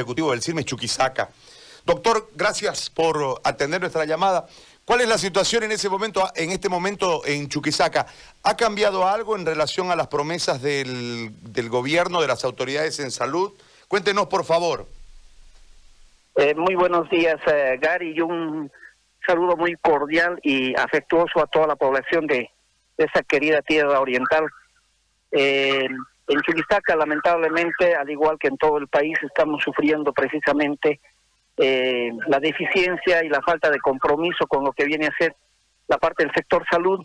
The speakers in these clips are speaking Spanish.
ejecutivo del CIRME Chuquisaca. Doctor, gracias por atender nuestra llamada. ¿Cuál es la situación en ese momento, en este momento en Chuquisaca? ¿Ha cambiado algo en relación a las promesas del, gobierno, de las autoridades en salud? Cuéntenos, por favor. Eh, muy buenos días, eh, Gary, y un saludo muy cordial y afectuoso a toda la población de, esa querida tierra oriental. Eh, en Chuquisaca, lamentablemente, al igual que en todo el país, estamos sufriendo precisamente eh, la deficiencia y la falta de compromiso con lo que viene a ser la parte del sector salud,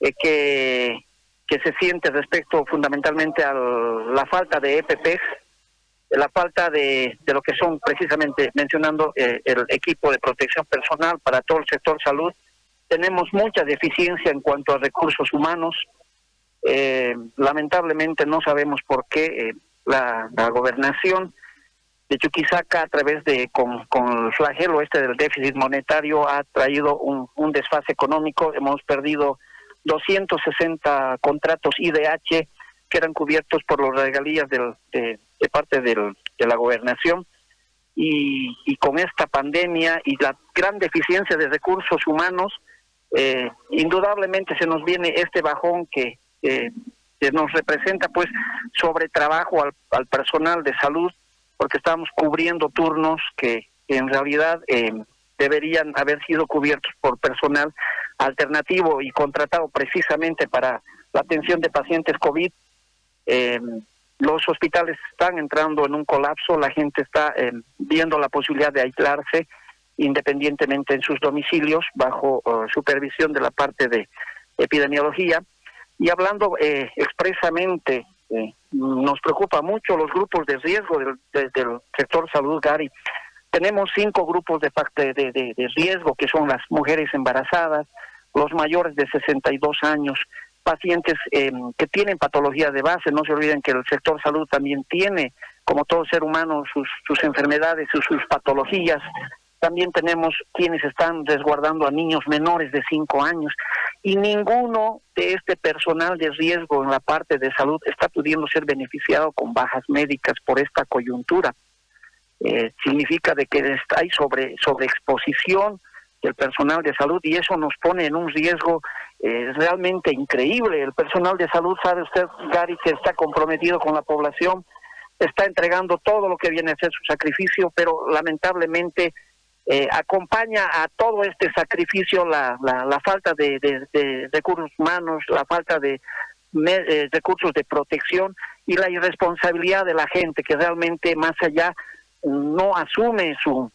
eh, que, que se siente respecto fundamentalmente a la falta de EPPs, la falta de, de lo que son precisamente mencionando eh, el equipo de protección personal para todo el sector salud. Tenemos mucha deficiencia en cuanto a recursos humanos, eh, lamentablemente no sabemos por qué eh, la, gobernación de Chuquisaca a través de con, con, el flagelo este del déficit monetario ha traído un, un desfase económico. Hemos perdido 260 contratos IDH que eran cubiertos por las regalías del, de, parte del, de la gobernación. Y, y, con esta pandemia y la gran deficiencia de recursos humanos, eh, indudablemente se nos viene este bajón que, que nos representa pues sobre trabajo al, al, personal de salud porque estamos cubriendo turnos que, en realidad eh, deberían haber sido cubiertos por personal alternativo y contratado precisamente para la atención de pacientes COVID. Eh, los hospitales están entrando en un colapso, la gente está eh, viendo la posibilidad de aislarse independientemente en sus domicilios bajo supervisión de la parte de epidemiología y hablando eh, expresamente, eh, nos preocupa mucho los grupos de riesgo del, sector salud, Gary. Tenemos cinco grupos de, de, de, riesgo, que son las mujeres embarazadas, los mayores de 62 años, pacientes em, que tienen patología de base. No se olviden que el sector salud también tiene, como todo ser humano, sus, sus enfermedades, sus, sus patologías. También tenemos quienes están resguardando a niños menores de 5 años y ninguno de este personal de riesgo en la parte de salud está pudiendo ser beneficiado con bajas médicas por esta coyuntura. Eh, significa de que hay sobre sobreexposición del personal de salud y eso nos pone en un riesgo eh, realmente increíble. El personal de salud, sabe usted, Gary, que está comprometido con la población, está entregando todo lo que viene a ser su sacrificio, pero lamentablemente eh, acompaña a todo este sacrificio la, la, falta de, recursos humanos, la falta de eh, recursos de protección y la irresponsabilidad de la gente que realmente más allá no asume su,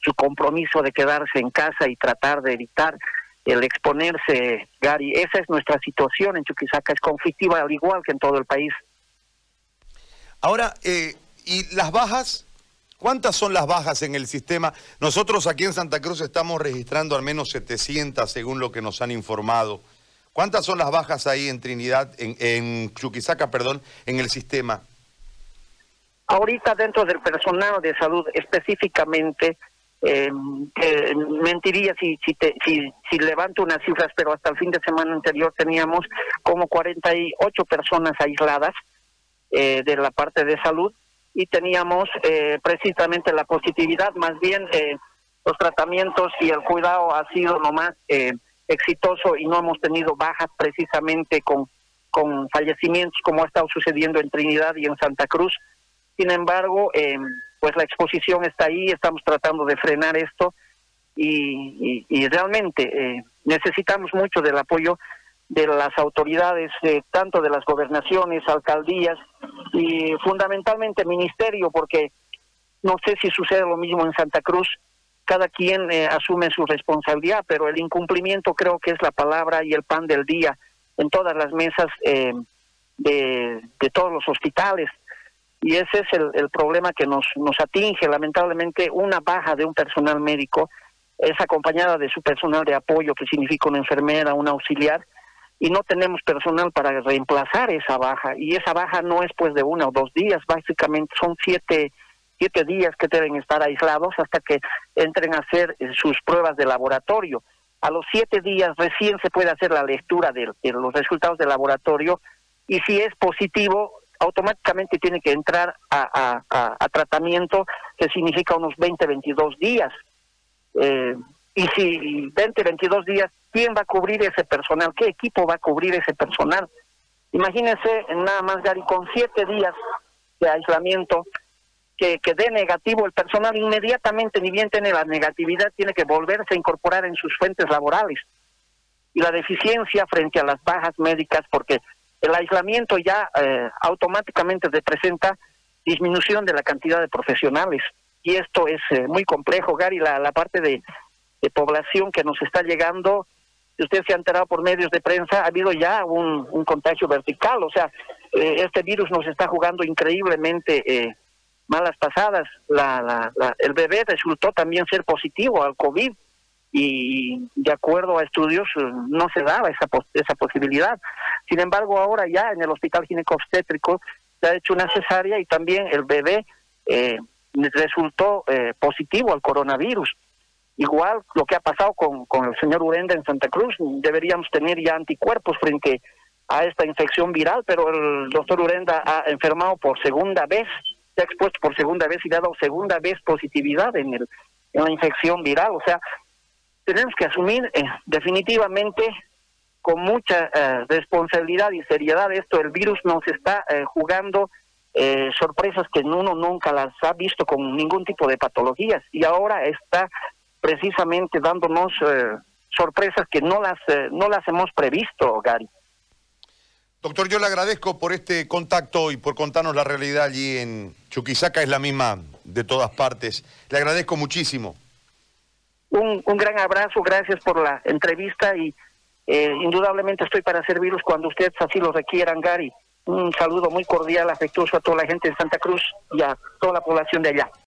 su compromiso de quedarse en casa y tratar de evitar el exponerse, Gary. Esa es nuestra situación en Chuquisaca, es conflictiva al igual que en todo el país. Ahora, eh, ¿y las bajas? ¿Cuántas son las bajas en el sistema? Nosotros aquí en Santa Cruz estamos registrando al menos 700 según lo que nos han informado. ¿Cuántas son las bajas ahí en Trinidad, en, Chuquisaca, perdón, en el sistema? Ahorita dentro del personal de salud específicamente, eh, mentiría si, si, si, levanto unas cifras, pero hasta el fin de semana anterior teníamos como 48 personas aisladas eh, de la parte de salud y teníamos eh, precisamente la positividad, más bien eh, los tratamientos y el cuidado ha sido nomás eh, exitoso y no hemos tenido bajas precisamente con, con fallecimientos como ha estado sucediendo en Trinidad y en Santa Cruz. Sin embargo, eh, pues la exposición está ahí, estamos tratando de frenar esto y, y, y realmente necesitamos mucho del apoyo de las autoridades, tanto de las gobernaciones, alcaldías y fundamentalmente ministerio, porque no sé si sucede lo mismo en Santa Cruz, cada quien eh, asume su responsabilidad, pero el incumplimiento creo que es la palabra y el pan del día en todas las mesas eh, de, de, todos los hospitales. Y ese es el, el problema que nos, nos atinge. Lamentablemente, una baja de un personal médico es acompañada de su personal de apoyo, que significa una enfermera, un auxiliar, y no tenemos personal para reemplazar esa baja y esa baja no es pues de uno o dos días, básicamente son siete, siete días que deben estar aislados hasta que entren a hacer eh, sus pruebas de laboratorio. A los siete días recién se puede hacer la lectura de, los resultados del laboratorio y si es positivo, automáticamente tiene que entrar a, a, tratamiento, que significa unos 20, 22 días. Eh, y si 20, 22 días, ¿quién va a cubrir ese personal? ¿Qué equipo va a cubrir ese personal? Imagínense nada más, Gary, con siete días de aislamiento, que, que dé negativo el personal inmediatamente, ni bien tiene la negatividad, tiene que volverse a incorporar en sus fuentes laborales. Y la deficiencia frente a las bajas médicas, porque el aislamiento ya eh, automáticamente representa disminución de la cantidad de profesionales. Y esto es eh, muy complejo, Gary, la, la parte de, población que nos está llegando, si usted se ha enterado por medios de prensa, ha habido ya un, contagio vertical, o sea, eh, este virus nos está jugando increíblemente malas pasadas. La, la, el bebé resultó también ser positivo al COVID y de acuerdo a estudios no se daba esa, esa posibilidad. Sin embargo, ahora ya en el hospital ginecobstétrico se ha hecho una cesárea y también el bebé eh, resultó eh, positivo al coronavirus. Igual lo que ha pasado con, con el señor Urenda en Santa Cruz, deberíamos tener ya anticuerpos frente a esta infección viral, pero el doctor Urenda ha enfermado por segunda vez, se ha expuesto por segunda vez y dado segunda vez positividad en, el, en la infección viral. O sea, tenemos que asumir eh, definitivamente con mucha eh, responsabilidad y seriedad esto. El virus nos está eh, jugando sorpresas que uno nunca las ha visto con ningún tipo de patologías y ahora está precisamente dándonos sorpresas que no las no las hemos previsto, Gary. Doctor, yo le agradezco por este contacto y por contarnos la realidad allí en Chuquisaca, es la misma de todas partes. Le agradezco muchísimo. Un, un gran abrazo, gracias por la entrevista y eh, indudablemente estoy para serviros cuando ustedes así lo requieran, Gary. Un saludo muy cordial, afectuoso a toda la gente de Santa Cruz y a toda la población de allá.